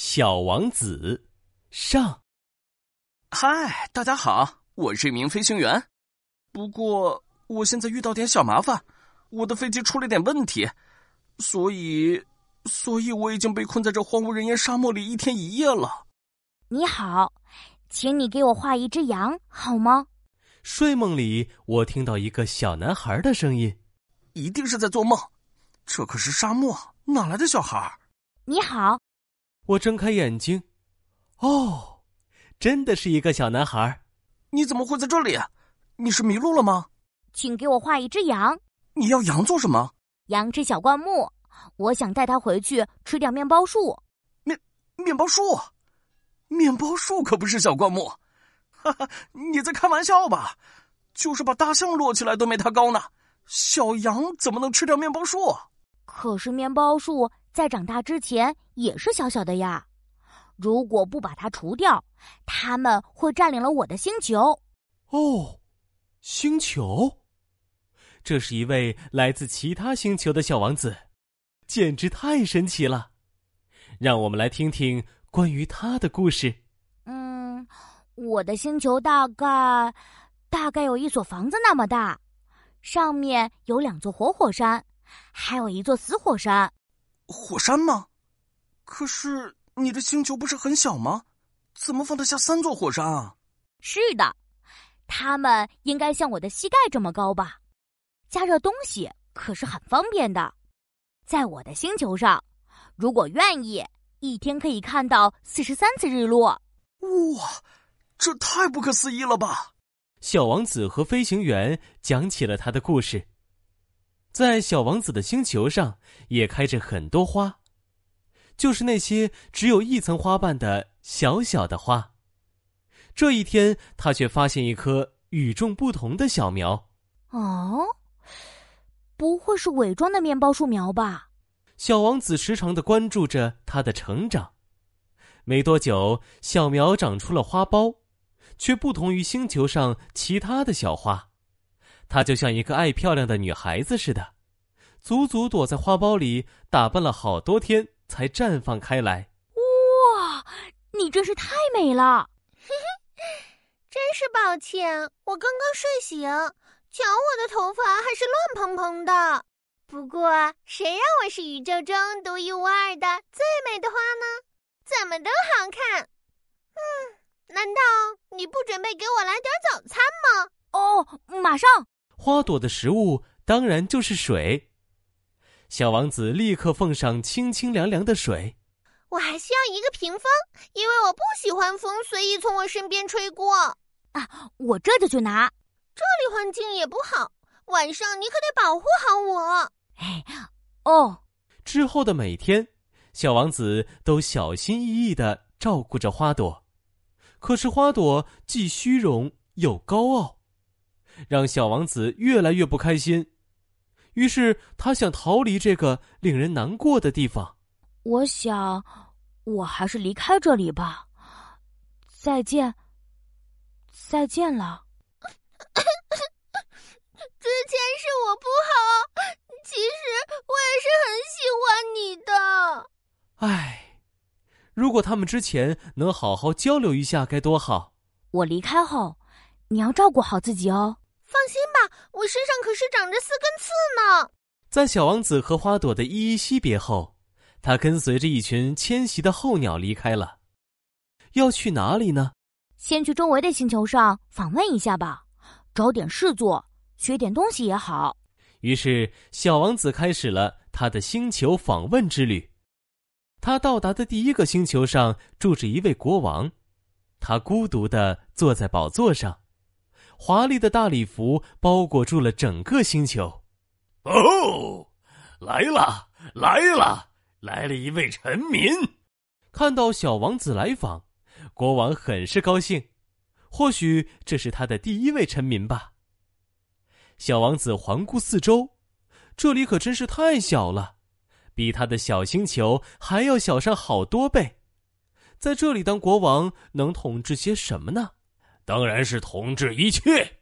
小王子上。嗨，大家好，我是一名飞行员。不过我现在遇到点小麻烦，我的飞机出了点问题，所以，所以我已经被困在这荒无人烟沙漠里一天一夜了。你好，请你给我画一只羊好吗？睡梦里，我听到一个小男孩的声音，一定是在做梦。这可是沙漠，哪来的小孩？你好。我睁开眼睛，哦，真的是一个小男孩。你怎么会在这里？你是迷路了吗？请给我画一只羊。你要羊做什么？羊吃小灌木，我想带它回去吃掉面包树。面面包树，面包树可不是小灌木。哈哈，你在开玩笑吧？就是把大象摞起来都没它高呢。小羊怎么能吃掉面包树？可是面包树。在长大之前也是小小的呀，如果不把它除掉，他们会占领了我的星球。哦，星球，这是一位来自其他星球的小王子，简直太神奇了。让我们来听听关于他的故事。嗯，我的星球大概大概有一所房子那么大，上面有两座活火山，还有一座死火山。火山吗？可是你的星球不是很小吗？怎么放得下三座火山啊？是的，它们应该像我的膝盖这么高吧？加热东西可是很方便的。在我的星球上，如果愿意，一天可以看到四十三次日落。哇，这太不可思议了吧！小王子和飞行员讲起了他的故事。在小王子的星球上，也开着很多花，就是那些只有一层花瓣的小小的花。这一天，他却发现一棵与众不同的小苗。哦，不会是伪装的面包树苗吧？小王子时常的关注着它的成长。没多久，小苗长出了花苞，却不同于星球上其他的小花。她就像一个爱漂亮的女孩子似的，足足躲在花苞里打扮了好多天，才绽放开来。哇，你真是太美了！嘿嘿，真是抱歉，我刚刚睡醒，瞧我的头发还是乱蓬蓬的。不过，谁让我是宇宙中独一无二的最美的花呢？怎么都好看。嗯，难道你不准备给我来点早餐吗？哦，马上。花朵的食物当然就是水。小王子立刻奉上清清凉凉的水。我还需要一个屏风，因为我不喜欢风随意从我身边吹过。啊，我这就去拿。这里环境也不好，晚上你可得保护好我。哎，哦。之后的每天，小王子都小心翼翼的照顾着花朵。可是花朵既虚荣又高傲。让小王子越来越不开心，于是他想逃离这个令人难过的地方。我想，我还是离开这里吧。再见，再见了。之前是我不好，其实我也是很喜欢你的。唉，如果他们之前能好好交流一下，该多好。我离开后，你要照顾好自己哦。放心吧，我身上可是长着四根刺呢。在小王子和花朵的依依惜别后，他跟随着一群迁徙的候鸟离开了。要去哪里呢？先去周围的星球上访问一下吧，找点事做，学点东西也好。于是，小王子开始了他的星球访问之旅。他到达的第一个星球上住着一位国王，他孤独的坐在宝座上。华丽的大礼服包裹住了整个星球。哦，来了，来了，来了一位臣民。看到小王子来访，国王很是高兴。或许这是他的第一位臣民吧。小王子环顾四周，这里可真是太小了，比他的小星球还要小上好多倍。在这里当国王能统治些什么呢？当然是统治一切。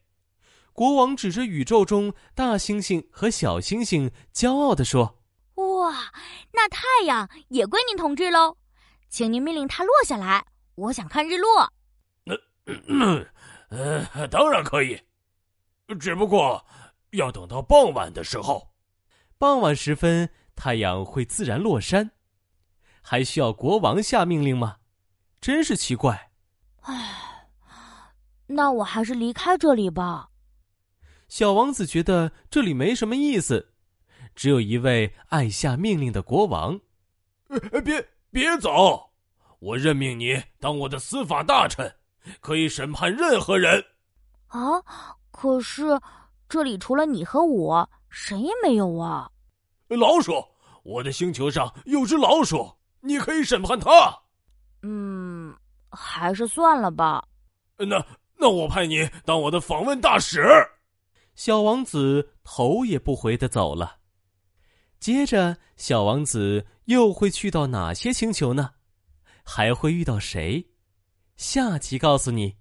国王指着宇宙中大猩猩和小猩猩，骄傲地说：“哇，那太阳也归您统治喽！请您命令它落下来，我想看日落。呃，当然可以，只不过要等到傍晚的时候。傍晚时分，太阳会自然落山，还需要国王下命令吗？真是奇怪。唉，那我还是离开这里吧。小王子觉得这里没什么意思，只有一位爱下命令的国王。别别走！我任命你当我的司法大臣，可以审判任何人。啊，可是这里除了你和我。谁也没有啊！老鼠，我的星球上有只老鼠，你可以审判它。嗯，还是算了吧。那那我派你当我的访问大使。小王子头也不回的走了。接着，小王子又会去到哪些星球呢？还会遇到谁？下集告诉你。